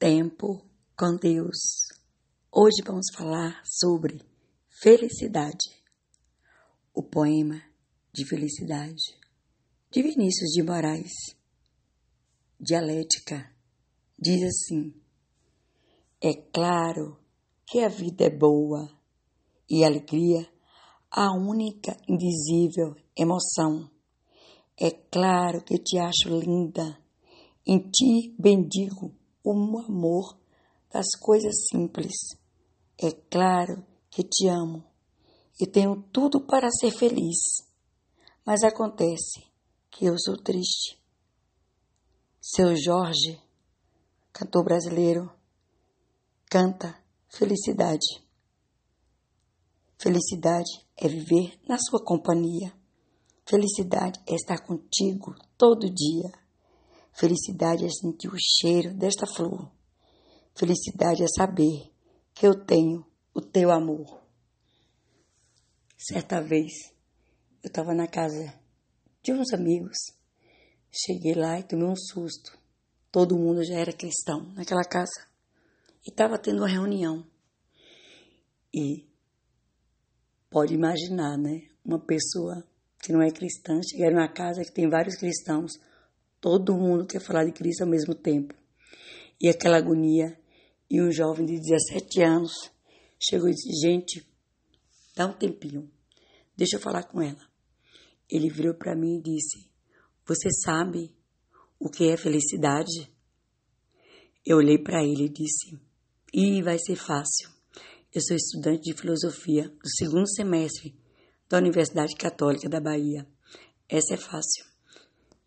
Tempo com Deus. Hoje vamos falar sobre felicidade. O poema de felicidade de Vinícius de Moraes. Dialética diz assim: É claro que a vida é boa e a alegria a única indizível emoção. É claro que te acho linda, em ti bendigo o amor das coisas simples. É claro que te amo e tenho tudo para ser feliz, mas acontece que eu sou triste. Seu Jorge, cantor brasileiro, canta felicidade. Felicidade é viver na sua companhia. Felicidade é estar contigo todo dia. Felicidade é sentir o cheiro desta flor. Felicidade é saber que eu tenho o teu amor. Certa vez eu estava na casa de uns amigos. Cheguei lá e tomei um susto. Todo mundo já era cristão naquela casa. E estava tendo uma reunião. E pode imaginar, né? Uma pessoa que não é cristã chegar numa casa que tem vários cristãos. Todo mundo quer falar de Cristo ao mesmo tempo. E aquela agonia. E um jovem de 17 anos chegou e disse: Gente, dá um tempinho. Deixa eu falar com ela. Ele virou para mim e disse: Você sabe o que é felicidade? Eu olhei para ele e disse: Ih, vai ser fácil. Eu sou estudante de filosofia do segundo semestre da Universidade Católica da Bahia. Essa é fácil.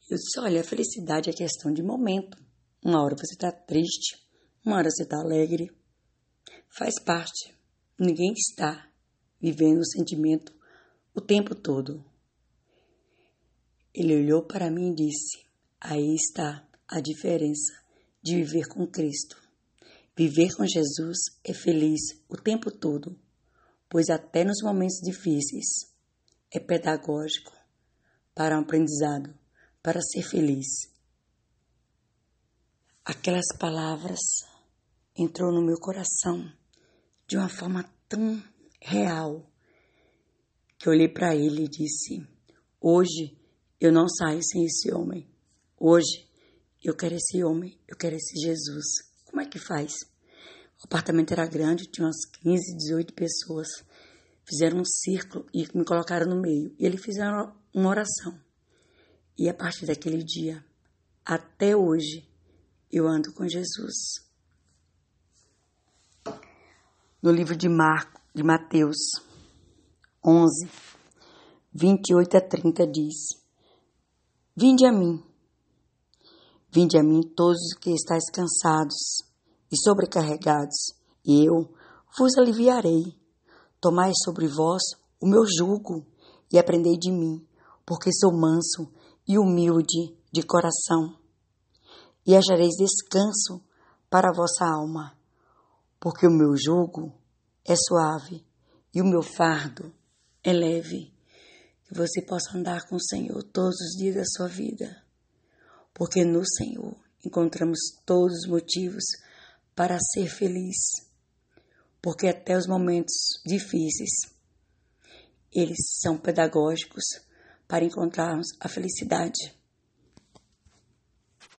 Eu disse: Olha, a felicidade é questão de momento. Uma hora você está triste, uma hora você está alegre. Faz parte. Ninguém está vivendo o sentimento o tempo todo. Ele olhou para mim e disse: Aí está a diferença de viver com Cristo. Viver com Jesus é feliz o tempo todo, pois até nos momentos difíceis é pedagógico para um aprendizado, para ser feliz. Aquelas palavras entrou no meu coração de uma forma tão real que olhei para ele e disse: Hoje eu não saio sem esse homem. Hoje eu quero esse homem, eu quero esse Jesus. Como é que faz? O apartamento era grande, tinha umas 15, 18 pessoas. Fizeram um círculo e me colocaram no meio. E eles fizeram uma oração. E a partir daquele dia, até hoje, eu ando com Jesus. No livro de Marco, de Mateus 11, 28 a 30 diz: Vinde a mim. Vinde a mim todos os que estáis cansados e sobrecarregados, e eu vos aliviarei. Tomai sobre vós o meu jugo e aprendei de mim, porque sou manso e humilde de coração. E achareis descanso para a vossa alma, porque o meu jugo é suave e o meu fardo é leve que você possa andar com o Senhor todos os dias da sua vida, porque no Senhor encontramos todos os motivos para ser feliz, porque até os momentos difíceis eles são pedagógicos para encontrarmos a felicidade.